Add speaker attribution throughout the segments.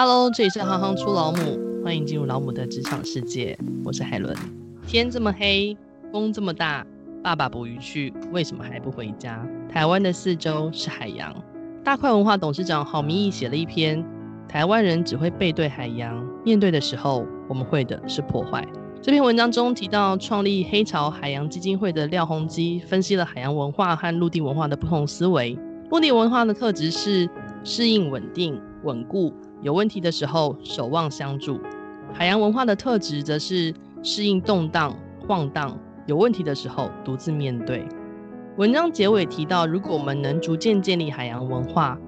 Speaker 1: Hello，这里是行行出老母，欢迎进入老母的职场世界。我是海伦。天这么黑，风这么大，爸爸捕鱼去，为什么还不回家？台湾的四周是海洋。大块文化董事长郝明义写了一篇《台湾人只会背对海洋，面对的时候，我们会的是破坏》。这篇文章中提到，创立黑潮海洋基金会的廖鸿基分析了海洋文化和陆地文化的不同思维。陆地文化的特质是适应稳定、稳固。有问题的时候守望相助，海洋文化的特质则是适应动荡、晃荡；有问题的时候独自面对。文章结尾提到，如果我们能逐渐建立海洋文化，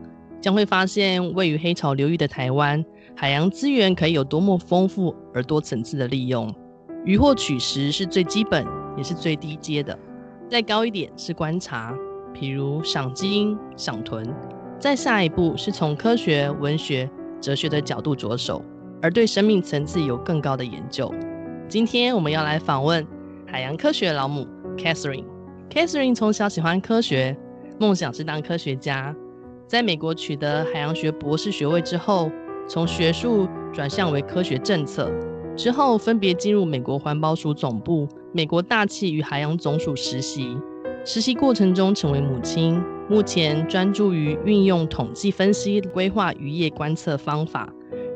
Speaker 1: 将会发现位于黑潮流域的台湾，海洋资源可以有多么丰富而多层次的利用。渔获取食是最基本也是最低阶的，再高一点是观察，譬如赏基因、赏豚；再下一步是从科学、文学。哲学的角度着手，而对生命层次有更高的研究。今天我们要来访问海洋科学老母 Catherine。Catherine 从小喜欢科学，梦想是当科学家。在美国取得海洋学博士学位之后，从学术转向为科学政策。之后分别进入美国环保署总部、美国大气与海洋总署实习。实习过程中成为母亲。目前专注于运用统计分析规划渔业观测方法，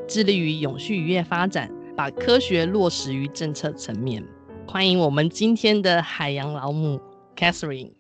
Speaker 1: 致力于永续渔业发展，把科学落实于政策层面。欢迎我们今天的海洋老母 Catherine。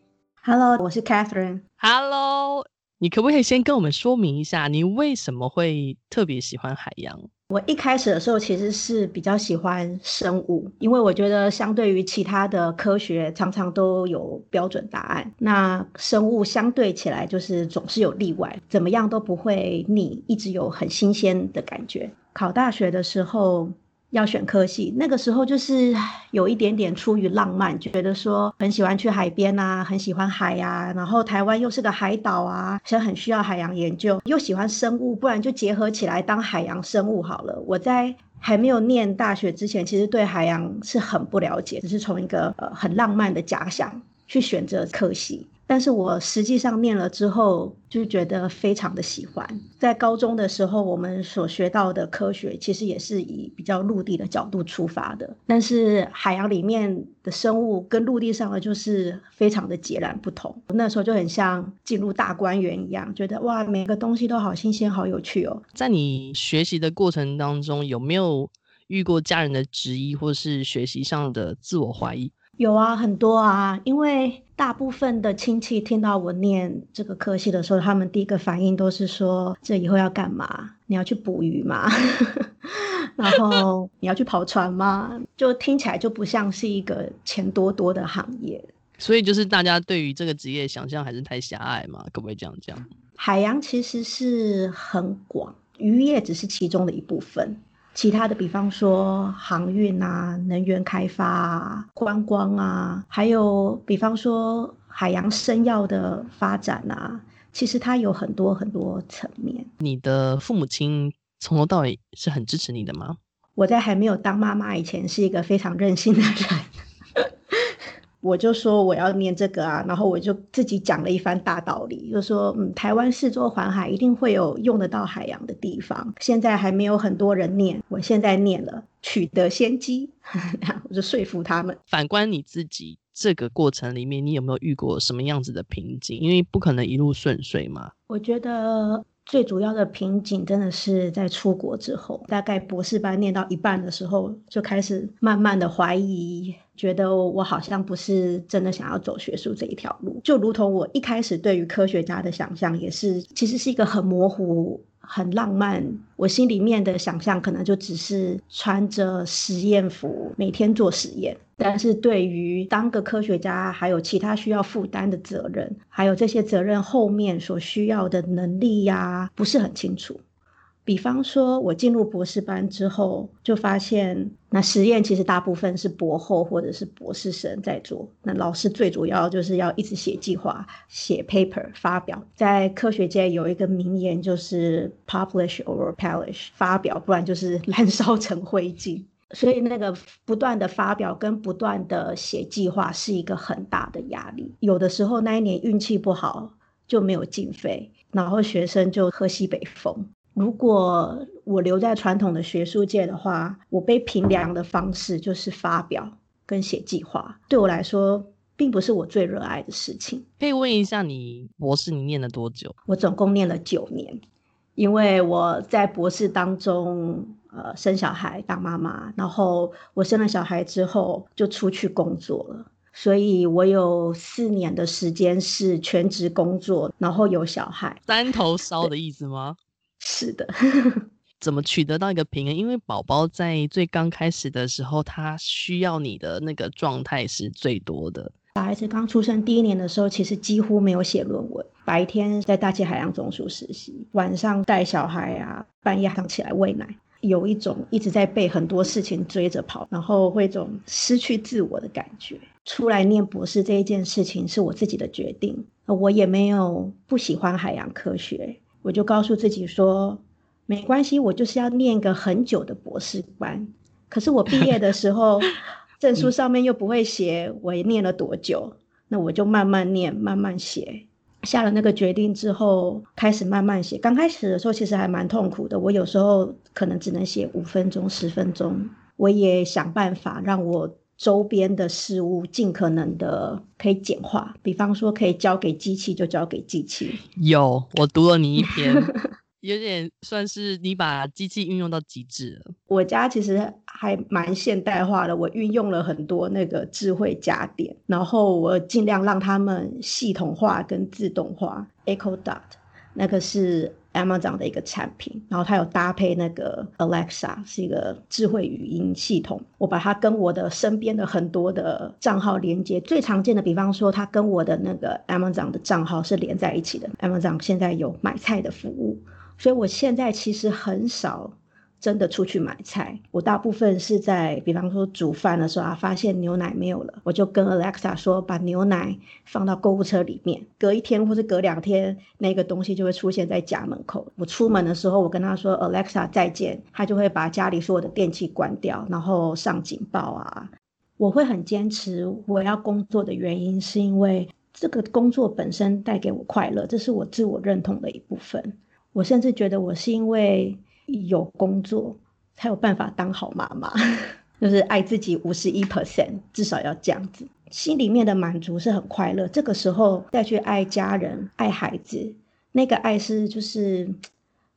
Speaker 2: Hello，我是 Catherine。
Speaker 1: Hello，你可不可以先跟我们说明一下，你为什么会特别喜欢海洋？
Speaker 2: 我一开始的时候其实是比较喜欢生物，因为我觉得相对于其他的科学，常常都有标准答案。那生物相对起来就是总是有例外，怎么样都不会腻，一直有很新鲜的感觉。考大学的时候，要选科系，那个时候就是有一点点出于浪漫，觉得说很喜欢去海边啊，很喜欢海呀，然后台湾又是个海岛啊，所以很需要海洋研究，又喜欢生物，不然就结合起来当海洋生物好了。我在还没有念大学之前，其实对海洋是很不了解，只是从一个呃很浪漫的假想去选择科系。但是我实际上念了之后，就觉得非常的喜欢。在高中的时候，我们所学到的科学其实也是以比较陆地的角度出发的，但是海洋里面的生物跟陆地上的就是非常的截然不同。那时候就很像进入大观园一样，觉得哇，每个东西都好新鲜、好有趣哦。
Speaker 1: 在你学习的过程当中，有没有遇过家人的质疑，或是学习上的自我怀疑？
Speaker 2: 有啊，很多啊，因为大部分的亲戚听到我念这个科系的时候，他们第一个反应都是说：“这以后要干嘛？你要去捕鱼吗？然后你要去跑船吗？”就听起来就不像是一个钱多多的行业。
Speaker 1: 所以就是大家对于这个职业想象还是太狭隘嘛？可不可以这样讲？
Speaker 2: 海洋其实是很广，渔业只是其中的一部分。其他的，比方说航运啊、能源开发啊、观光啊，还有比方说海洋生药的发展啊，其实它有很多很多层面。
Speaker 1: 你的父母亲从头到尾是很支持你的吗？
Speaker 2: 我在还没有当妈妈以前，是一个非常任性的人。我就说我要念这个啊，然后我就自己讲了一番大道理，就说嗯，台湾四周环海，一定会有用得到海洋的地方。现在还没有很多人念，我现在念了，取得先机，我就说服他们。
Speaker 1: 反观你自己，这个过程里面，你有没有遇过什么样子的瓶颈？因为不可能一路顺遂嘛。
Speaker 2: 我觉得。最主要的瓶颈真的是在出国之后，大概博士班念到一半的时候，就开始慢慢的怀疑，觉得我好像不是真的想要走学术这一条路。就如同我一开始对于科学家的想象，也是其实是一个很模糊。很浪漫，我心里面的想象可能就只是穿着实验服，每天做实验。但是对于当个科学家，还有其他需要负担的责任，还有这些责任后面所需要的能力呀，不是很清楚。比方说，我进入博士班之后，就发现那实验其实大部分是博后或者是博士生在做。那老师最主要就是要一直写计划、写 paper 发表。在科学界有一个名言，就是 publish or perish，发表，不然就是 燃烧成灰烬。所以那个不断的发表跟不断的写计划是一个很大的压力。有的时候那一年运气不好，就没有经费，然后学生就喝西北风。如果我留在传统的学术界的话，我被评量的方式就是发表跟写计划，对我来说并不是我最热爱的事情。
Speaker 1: 可以问一下你博士你念了多久？
Speaker 2: 我总共念了九年，因为我在博士当中，呃，生小孩当妈妈，然后我生了小孩之后就出去工作了。所以我有四年的时间是全职工作，然后有小孩，
Speaker 1: 三头烧的意思吗？
Speaker 2: 是的。
Speaker 1: 怎么取得到一个平衡？因为宝宝在最刚开始的时候，他需要你的那个状态是最多的。
Speaker 2: 小孩子刚出生第一年的时候，其实几乎没有写论文，白天在大气海洋总署实习，晚上带小孩啊，半夜要起来喂奶。有一种一直在被很多事情追着跑，然后会一种失去自我的感觉。出来念博士这一件事情是我自己的决定，我也没有不喜欢海洋科学，我就告诉自己说，没关系，我就是要念一个很久的博士班。可是我毕业的时候，证书上面又不会写我念了多久，那我就慢慢念，慢慢写。下了那个决定之后，开始慢慢写。刚开始的时候，其实还蛮痛苦的。我有时候可能只能写五分钟、十分钟。我也想办法让我周边的事物尽可能的可以简化，比方说可以交给机器就交给机器。
Speaker 1: 有，我读了你一篇。有点算是你把机器运用到极致了。
Speaker 2: 我家其实还蛮现代化的，我运用了很多那个智慧家电，然后我尽量让他们系统化跟自动化。Echo Dot 那个是 Amazon 的一个产品，然后它有搭配那个 Alexa，是一个智慧语音系统。我把它跟我的身边的很多的账号连接，最常见的，比方说它跟我的那个 Amazon 的账号是连在一起的。Amazon 现在有买菜的服务。所以我现在其实很少真的出去买菜，我大部分是在，比方说煮饭的时候啊，发现牛奶没有了，我就跟 Alexa 说，把牛奶放到购物车里面，隔一天或是隔两天，那个东西就会出现在家门口。我出门的时候，我跟他说 Alexa 再见，他就会把家里所有的电器关掉，然后上警报啊。我会很坚持我要工作的原因，是因为这个工作本身带给我快乐，这是我自我认同的一部分。我甚至觉得我是因为有工作才有办法当好妈妈，就是爱自己五十一 percent，至少要这样子，心里面的满足是很快乐。这个时候再去爱家人、爱孩子，那个爱是就是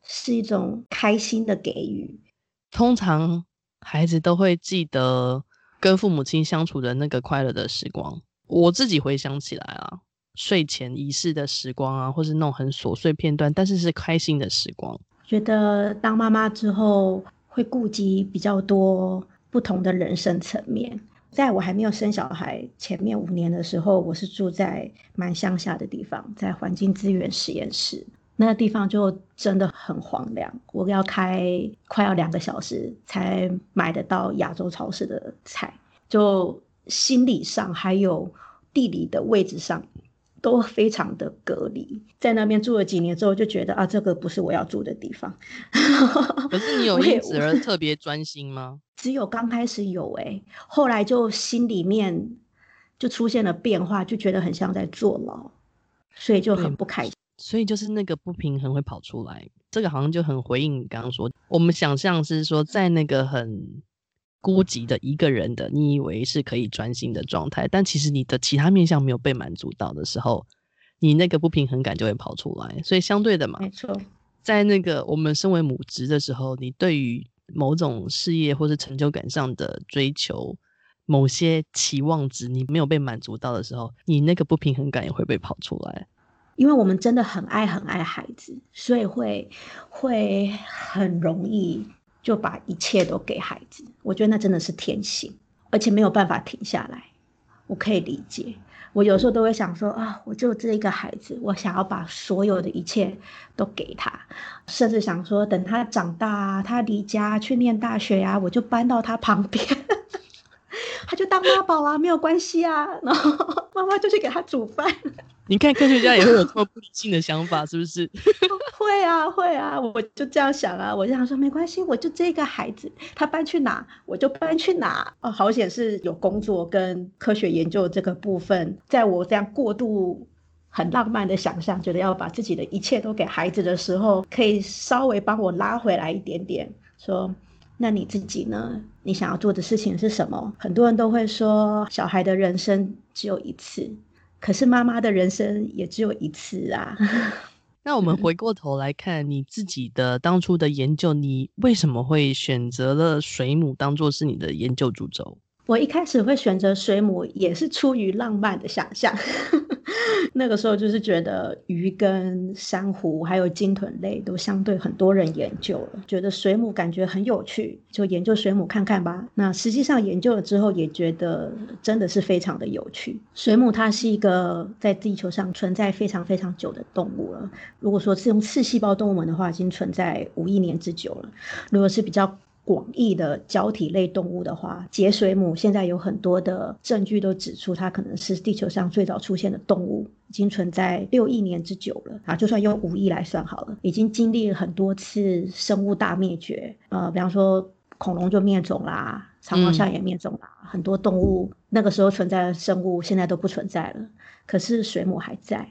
Speaker 2: 是一种开心的给予。
Speaker 1: 通常孩子都会记得跟父母亲相处的那个快乐的时光。我自己回想起来啊。睡前仪式的时光啊，或是那种很琐碎片段，但是是开心的时光。
Speaker 2: 觉得当妈妈之后会顾及比较多不同的人生层面。在我还没有生小孩前面五年的时候，我是住在蛮乡下的地方，在环境资源实验室，那个地方就真的很荒凉。我要开快要两个小时才买得到亚洲超市的菜，就心理上还有地理的位置上。都非常的隔离，在那边住了几年之后，就觉得啊，这个不是我要住的地方。
Speaker 1: 可是你有因此而特别专心吗？
Speaker 2: 只有刚开始有哎、欸，后来就心里面就出现了变化，就觉得很像在坐牢，所以就很不开心。
Speaker 1: 所以就是那个不平衡会跑出来，这个好像就很回应你刚刚说，我们想象是说在那个很。孤寂的一个人的，你以为是可以专心的状态，但其实你的其他面向没有被满足到的时候，你那个不平衡感就会跑出来。所以相对的嘛，
Speaker 2: 没错，
Speaker 1: 在那个我们身为母职的时候，你对于某种事业或是成就感上的追求，某些期望值你没有被满足到的时候，你那个不平衡感也会被跑出来。
Speaker 2: 因为我们真的很爱很爱孩子，所以会会很容易。就把一切都给孩子，我觉得那真的是天性，而且没有办法停下来。我可以理解，我有时候都会想说啊，我就这一个孩子，我想要把所有的一切都给他，甚至想说等他长大，他离家去念大学呀，我就搬到他旁边，他就当妈宝啊，没有关系啊，然后妈妈就去给他煮饭。
Speaker 1: 你看科学家也会有这么不理性的想法，是不是？
Speaker 2: 会啊，会啊，我就这样想啊，我就想说没关系，我就这个孩子，他搬去哪我就搬去哪。哦，好险是有工作跟科学研究这个部分，在我这样过度很浪漫的想象，觉得要把自己的一切都给孩子的时候，可以稍微帮我拉回来一点点，说，那你自己呢？你想要做的事情是什么？很多人都会说，小孩的人生只有一次，可是妈妈的人生也只有一次啊。
Speaker 1: 那我们回过头来看你自己的当初的研究，你为什么会选择了水母当做是你的研究主轴？
Speaker 2: 我一开始会选择水母，也是出于浪漫的想象。那个时候就是觉得鱼跟珊瑚还有鲸豚类都相对很多人研究了，觉得水母感觉很有趣，就研究水母看看吧。那实际上研究了之后，也觉得真的是非常的有趣。水母它是一个在地球上存在非常非常久的动物了。如果说是用刺细胞动物门的话，已经存在五亿年之久了。如果是比较广义的胶体类动物的话，节水母现在有很多的证据都指出，它可能是地球上最早出现的动物，已经存在六亿年之久了啊。就算用五亿来算好了，已经经历了很多次生物大灭绝。呃，比方说恐龙就灭种啦，长毛象也灭种啦，很多动物那个时候存在的生物现在都不存在了，可是水母还在。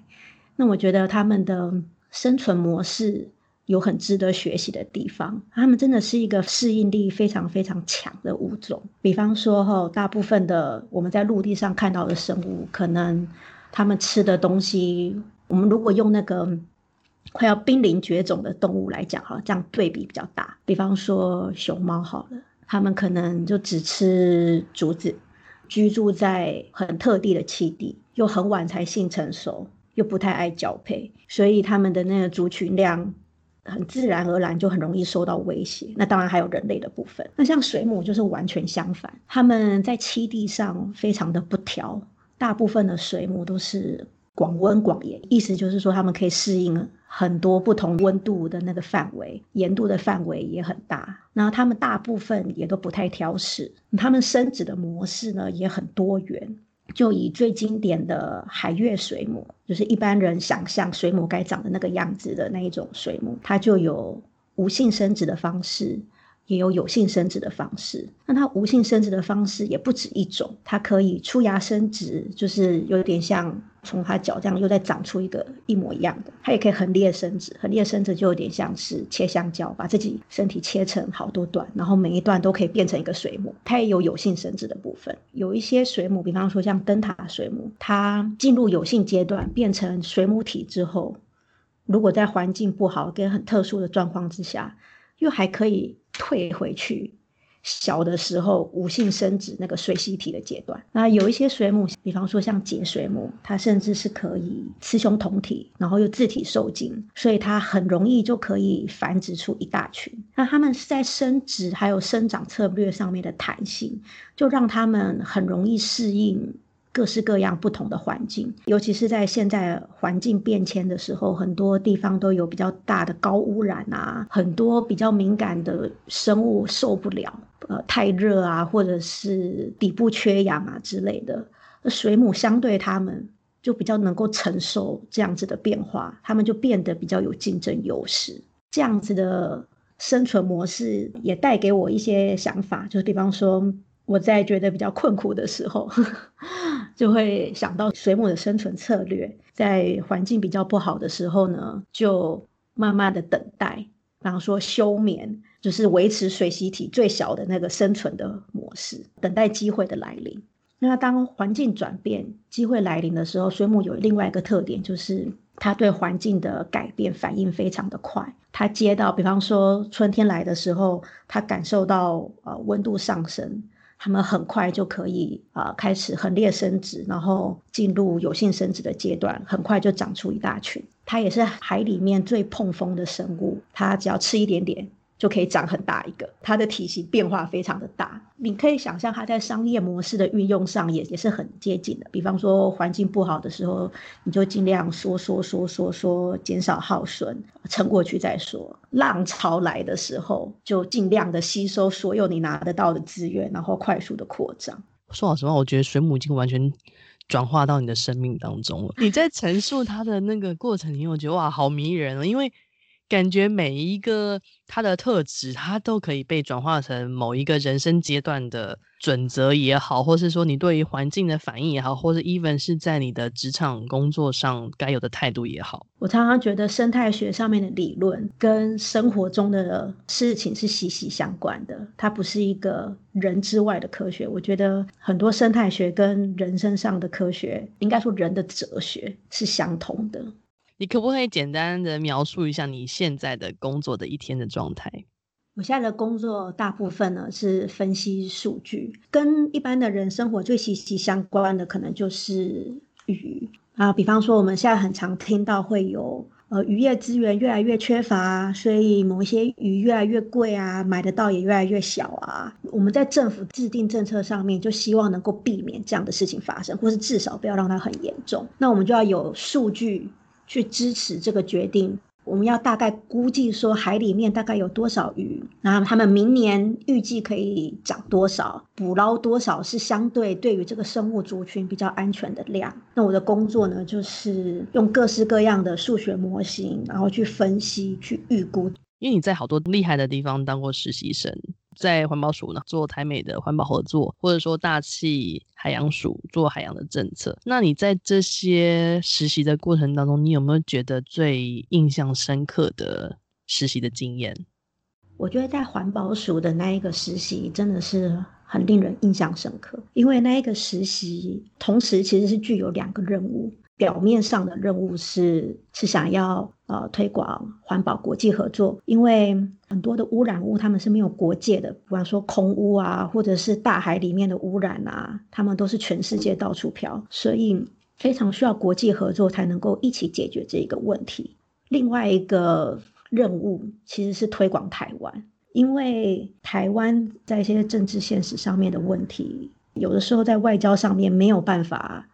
Speaker 2: 那我觉得它们的生存模式。有很值得学习的地方，他们真的是一个适应力非常非常强的物种。比方说，哈，大部分的我们在陆地上看到的生物，可能他们吃的东西，我们如果用那个快要濒临绝种的动物来讲，哈，这样对比比较大。比方说熊猫，好了，他们可能就只吃竹子，居住在很特地的栖地，又很晚才性成熟，又不太爱交配，所以他们的那个族群量。很自然而然就很容易受到威胁。那当然还有人类的部分。那像水母就是完全相反，它们在栖地上非常的不挑，大部分的水母都是广温广盐，意思就是说它们可以适应很多不同温度的那个范围，盐度的范围也很大。然后他们大部分也都不太挑食，它们生殖的模式呢也很多元。就以最经典的海月水母，就是一般人想象水母该长的那个样子的那一种水母，它就有无性生殖的方式。也有有性生殖的方式，那它无性生殖的方式也不止一种，它可以出芽生殖，就是有点像从它脚这样又再长出一个一模一样的。它也可以横裂生殖，横裂生殖就有点像是切香蕉，把自己身体切成好多段，然后每一段都可以变成一个水母。它也有有性生殖的部分，有一些水母，比方说像灯塔水母，它进入有性阶段变成水母体之后，如果在环境不好跟很特殊的状况之下，又还可以。退回去，小的时候无性生殖那个水螅体的阶段。那有一些水母，比方说像节水母，它甚至是可以雌雄同体，然后又自体受精，所以它很容易就可以繁殖出一大群。那它们是在生殖还有生长策略上面的弹性，就让它们很容易适应。各式各样不同的环境，尤其是在现在环境变迁的时候，很多地方都有比较大的高污染啊，很多比较敏感的生物受不了，呃，太热啊，或者是底部缺氧啊之类的。水母相对它们就比较能够承受这样子的变化，它们就变得比较有竞争优势。这样子的生存模式也带给我一些想法，就是比方说。我在觉得比较困苦的时候，就会想到水母的生存策略。在环境比较不好的时候呢，就慢慢的等待，比方说休眠，就是维持水螅体最小的那个生存的模式，等待机会的来临。那当环境转变、机会来临的时候，水母有另外一个特点，就是它对环境的改变反应非常的快。它接到，比方说春天来的时候，它感受到呃温度上升。他们很快就可以啊、呃、开始横裂生殖，然后进入有性生殖的阶段，很快就长出一大群。它也是海里面最碰风的生物，它只要吃一点点。就可以长很大一个，它的体型变化非常的大。你可以想象它在商业模式的运用上也也是很接近的。比方说环境不好的时候，你就尽量缩缩缩缩缩，减少耗损，撑过去再说。浪潮来的时候，就尽量的吸收所有你拿得到的资源，然后快速的扩张。
Speaker 1: 说老实话，我觉得水母已经完全转化到你的生命当中了。你在陈述它的那个过程里面，我觉得哇，好迷人啊，因为。感觉每一个它的特质，它都可以被转化成某一个人生阶段的准则也好，或是说你对于环境的反应也好，或是 even 是在你的职场工作上该有的态度也好。
Speaker 2: 我常常觉得生态学上面的理论跟生活中的事情是息息相关的，它不是一个人之外的科学。我觉得很多生态学跟人身上的科学，应该说人的哲学是相同的。
Speaker 1: 你可不可以简单的描述一下你现在的工作的一天的状态？
Speaker 2: 我现在的工作大部分呢是分析数据，跟一般的人生活最息息相关的，可能就是鱼啊。比方说，我们现在很常听到会有呃渔业资源越来越缺乏，所以某一些鱼越来越贵啊，买得到也越来越小啊。我们在政府制定政策上面，就希望能够避免这样的事情发生，或是至少不要让它很严重。那我们就要有数据。去支持这个决定，我们要大概估计说海里面大概有多少鱼，然后他们明年预计可以长多少，捕捞多少是相对对于这个生物族群比较安全的量。那我的工作呢，就是用各式各样的数学模型，然后去分析、去预估。
Speaker 1: 因为你在好多厉害的地方当过实习生。在环保署呢，做台美的环保合作，或者说大气海洋署做海洋的政策。那你在这些实习的过程当中，你有没有觉得最印象深刻的实习的经验？
Speaker 2: 我觉得在环保署的那一个实习真的是很令人印象深刻，因为那一个实习同时其实是具有两个任务。表面上的任务是是想要呃推广环保国际合作，因为很多的污染物他们是没有国界的，比方说空污啊，或者是大海里面的污染啊，他们都是全世界到处飘，所以非常需要国际合作才能够一起解决这个问题。另外一个任务其实是推广台湾，因为台湾在一些政治现实上面的问题，有的时候在外交上面没有办法。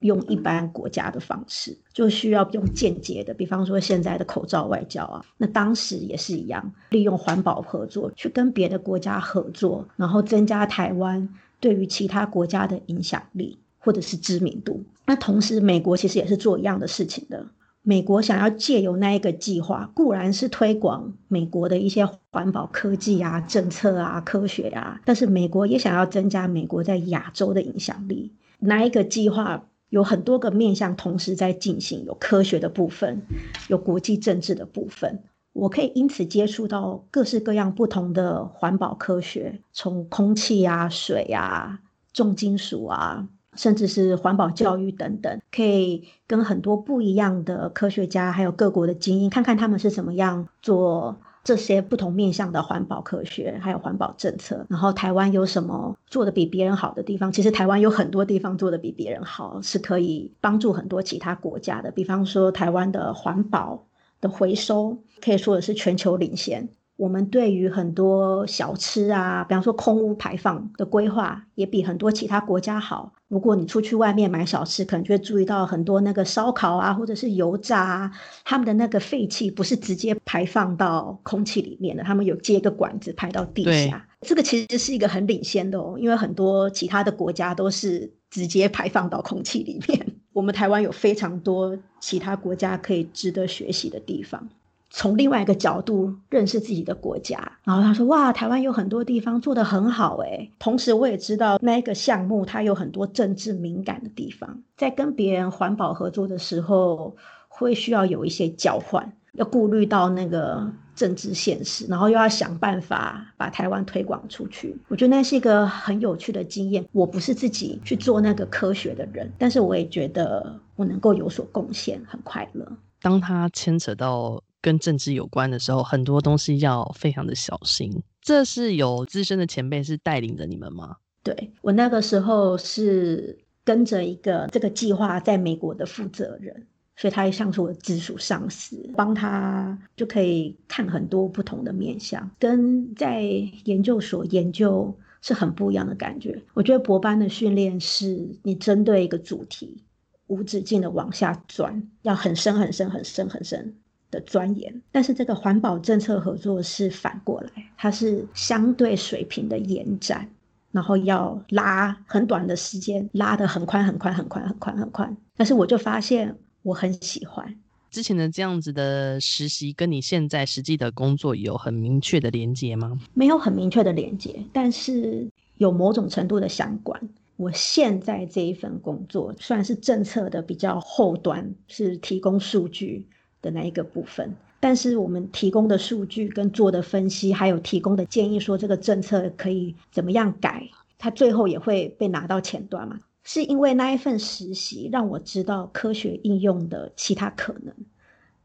Speaker 2: 用一般国家的方式，就需要用间接的，比方说现在的口罩外交啊，那当时也是一样，利用环保合作去跟别的国家合作，然后增加台湾对于其他国家的影响力或者是知名度。那同时，美国其实也是做一样的事情的。美国想要借由那一个计划，固然是推广美国的一些环保科技啊、政策啊、科学啊，但是美国也想要增加美国在亚洲的影响力。那一个计划？有很多个面向同时在进行，有科学的部分，有国际政治的部分。我可以因此接触到各式各样不同的环保科学，从空气啊、水啊、重金属啊，甚至是环保教育等等，可以跟很多不一样的科学家，还有各国的精英，看看他们是怎么样做。这些不同面向的环保科学，还有环保政策，然后台湾有什么做的比别人好的地方？其实台湾有很多地方做的比别人好，是可以帮助很多其他国家的。比方说，台湾的环保的回收，可以说的是全球领先。我们对于很多小吃啊，比方说空污排放的规划，也比很多其他国家好。如果你出去外面买小吃，可能就会注意到很多那个烧烤啊，或者是油炸啊，他们的那个废气不是直接排放到空气里面的，他们有接个管子排到地下。这个其实是一个很领先的哦，因为很多其他的国家都是直接排放到空气里面。我们台湾有非常多其他国家可以值得学习的地方。从另外一个角度认识自己的国家，然后他说：“哇，台湾有很多地方做得很好诶。”同时，我也知道那个项目它有很多政治敏感的地方，在跟别人环保合作的时候，会需要有一些交换，要顾虑到那个政治现实，然后又要想办法把台湾推广出去。我觉得那是一个很有趣的经验。我不是自己去做那个科学的人，但是我也觉得我能够有所贡献，很快乐。
Speaker 1: 当他牵扯到。跟政治有关的时候，很多东西要非常的小心。这是有资深的前辈是带领着你们吗？
Speaker 2: 对，我那个时候是跟着一个这个计划在美国的负责人，所以他也像是我的直属上司，帮他就可以看很多不同的面向，跟在研究所研究是很不一样的感觉。我觉得博班的训练是你针对一个主题无止境的往下钻，要很深很深很深很深的钻研，但是这个环保政策合作是反过来，它是相对水平的延展，然后要拉很短的时间，拉得很宽很宽很宽很宽很宽。但是我就发现我很喜欢，
Speaker 1: 之前的这样子的实习跟你现在实际的工作有很明确的连接吗？
Speaker 2: 没有很明确的连接，但是有某种程度的相关。我现在这一份工作算是政策的比较后端，是提供数据的那一个部分。但是我们提供的数据跟做的分析，还有提供的建议，说这个政策可以怎么样改，它最后也会被拿到前端嘛？是因为那一份实习让我知道科学应用的其他可能。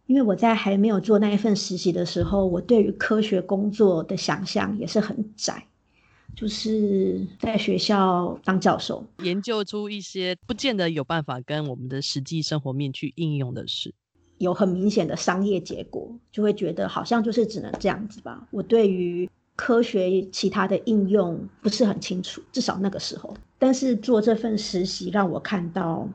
Speaker 2: 因为我在还没有做那一份实习的时候，我对于科学工作的想象也是很窄，就是在学校当教授，
Speaker 1: 研究出一些不见得有办法跟我们的实际生活面去应用的事。
Speaker 2: 有很明显的商业结果，就会觉得好像就是只能这样子吧。我对于科学其他的应用不是很清楚，至少那个时候。但是做这份实习让我看到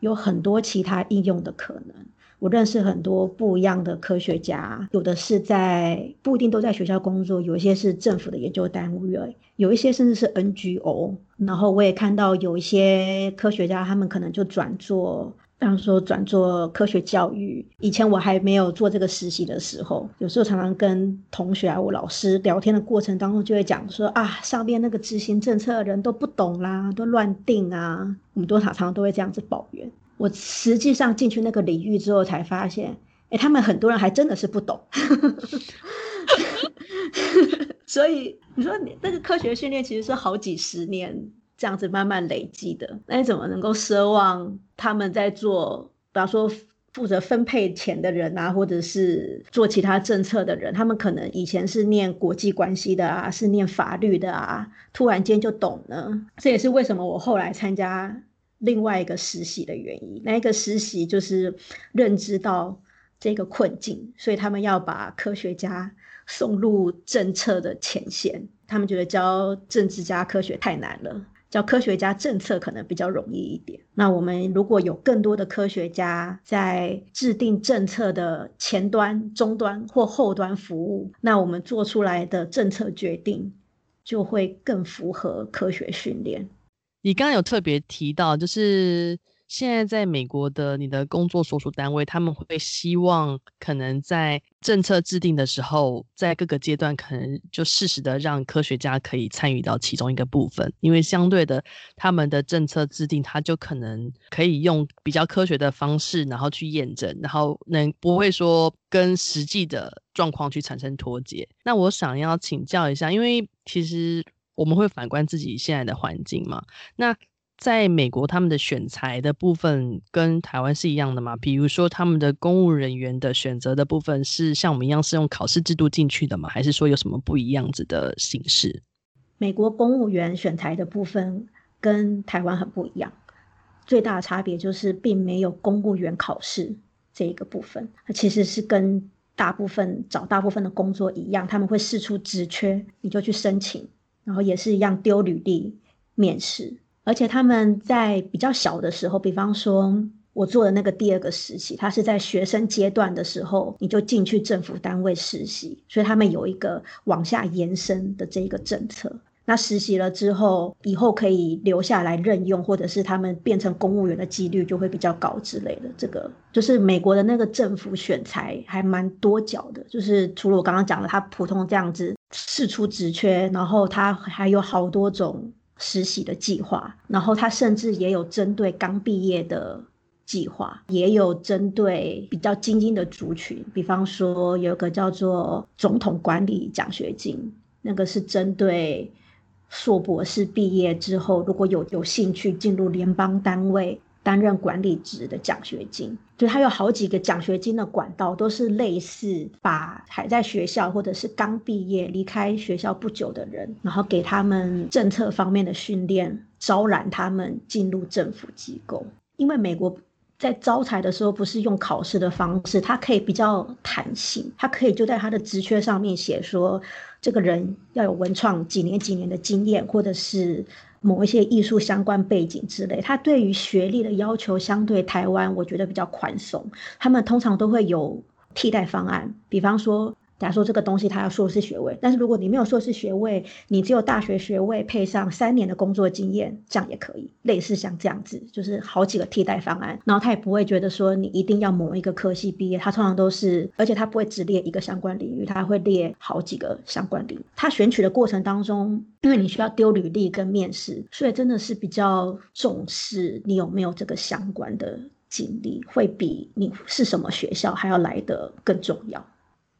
Speaker 2: 有很多其他应用的可能。我认识很多不一样的科学家，有的是在不一定都在学校工作，有一些是政府的研究单位，有一些甚至是 NGO。然后我也看到有一些科学家，他们可能就转做。比方说转做科学教育，以前我还没有做这个实习的时候，有时候常常跟同学啊、我老师聊天的过程当中，就会讲说啊，上边那个执行政策的人都不懂啦，都乱定啊，我们都常常都会这样子抱怨。我实际上进去那个领域之后，才发现，哎，他们很多人还真的是不懂。所以你说你那个科学训练其实是好几十年。这样子慢慢累积的，那你怎么能够奢望他们在做，比方说负责分配钱的人啊，或者是做其他政策的人，他们可能以前是念国际关系的啊，是念法律的啊，突然间就懂呢？这也是为什么我后来参加另外一个实习的原因。那一个实习就是认知到这个困境，所以他们要把科学家送入政策的前线，他们觉得教政治家科学太难了。叫科学家政策可能比较容易一点。那我们如果有更多的科学家在制定政策的前端、终端或后端服务，那我们做出来的政策决定就会更符合科学训练。
Speaker 1: 你刚刚有特别提到，就是。现在在美国的你的工作所属单位，他们会希望可能在政策制定的时候，在各个阶段可能就适时的让科学家可以参与到其中一个部分，因为相对的，他们的政策制定，他就可能可以用比较科学的方式，然后去验证，然后能不会说跟实际的状况去产生脱节。那我想要请教一下，因为其实我们会反观自己现在的环境嘛，那。在美国，他们的选材的部分跟台湾是一样的吗？比如说，他们的公务人员的选择的部分是像我们一样是用考试制度进去的吗？还是说有什么不一样子的形式？
Speaker 2: 美国公务员选材的部分跟台湾很不一样，最大的差别就是并没有公务员考试这一个部分，它其实是跟大部分找大部分的工作一样，他们会试出职缺，你就去申请，然后也是一样丢履历面试。而且他们在比较小的时候，比方说我做的那个第二个实习，他是在学生阶段的时候，你就进去政府单位实习，所以他们有一个往下延伸的这一个政策。那实习了之后，以后可以留下来任用，或者是他们变成公务员的几率就会比较高之类的。这个就是美国的那个政府选才还蛮多角的，就是除了我刚刚讲的，他普通这样子释出职缺，然后他还有好多种。实习的计划，然后他甚至也有针对刚毕业的计划，也有针对比较精英的族群，比方说有个叫做总统管理奖学金，那个是针对硕博士毕业之后，如果有有兴趣进入联邦单位。担任管理职的奖学金，就他有好几个奖学金的管道，都是类似把还在学校或者是刚毕业离开学校不久的人，然后给他们政策方面的训练，招揽他们进入政府机构。因为美国在招才的时候不是用考试的方式，他可以比较弹性，他可以就在他的职缺上面写说，这个人要有文创几年几年的经验，或者是。某一些艺术相关背景之类，他对于学历的要求相对台湾，我觉得比较宽松。他们通常都会有替代方案，比方说假如说这个东西它要硕士学位，但是如果你没有硕士学位，你只有大学学位配上三年的工作经验，这样也可以。类似像这样子，就是好几个替代方案，然后他也不会觉得说你一定要某一个科系毕业，他通常都是，而且他不会只列一个相关领域，他会列好几个相关领域。他选取的过程当中，因为你需要丢履历跟面试，所以真的是比较重视你有没有这个相关的经历，会比你是什么学校还要来得更重要。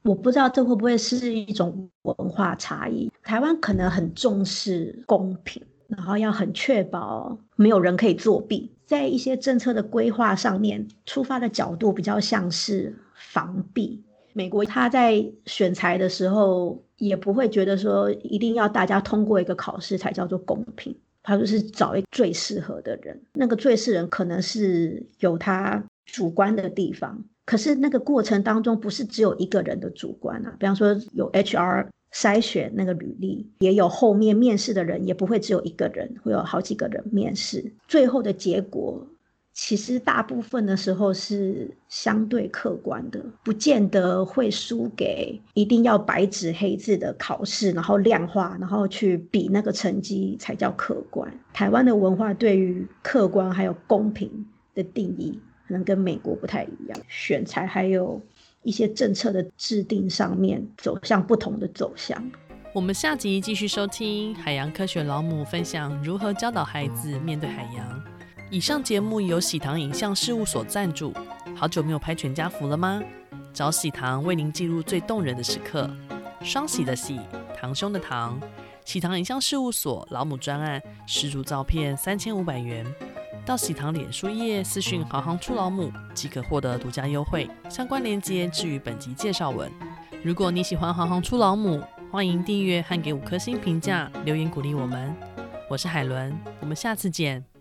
Speaker 2: 我不知道这会不会是一种文化差异。台湾可能很重视公平，然后要很确保没有人可以作弊，在一些政策的规划上面，出发的角度比较像是防弊。美国他在选材的时候，也不会觉得说一定要大家通过一个考试才叫做公平，他就是找一个最适合的人，那个最适人可能是有他主观的地方。可是那个过程当中，不是只有一个人的主观啊。比方说，有 HR 筛选那个履历，也有后面面试的人，也不会只有一个人，会有好几个人面试。最后的结果，其实大部分的时候是相对客观的，不见得会输给一定要白纸黑字的考试，然后量化，然后去比那个成绩才叫客观。台湾的文化对于客观还有公平的定义。可能跟美国不太一样，选材还有一些政策的制定上面走向不同的走向。
Speaker 1: 我们下集继续收听海洋科学老母分享如何教导孩子面对海洋。以上节目由喜糖影像事务所赞助。好久没有拍全家福了吗？找喜糖为您记录最动人的时刻。双喜的喜，堂兄的堂。喜糖影像事务所老母专案，十组照片三千五百元。到喜糖脸书页私讯“行行出老母”即可获得独家优惠，相关链接置于本集介绍文。如果你喜欢“行行出老母”，欢迎订阅和给五颗星评价，留言鼓励我们。我是海伦，我们下次见。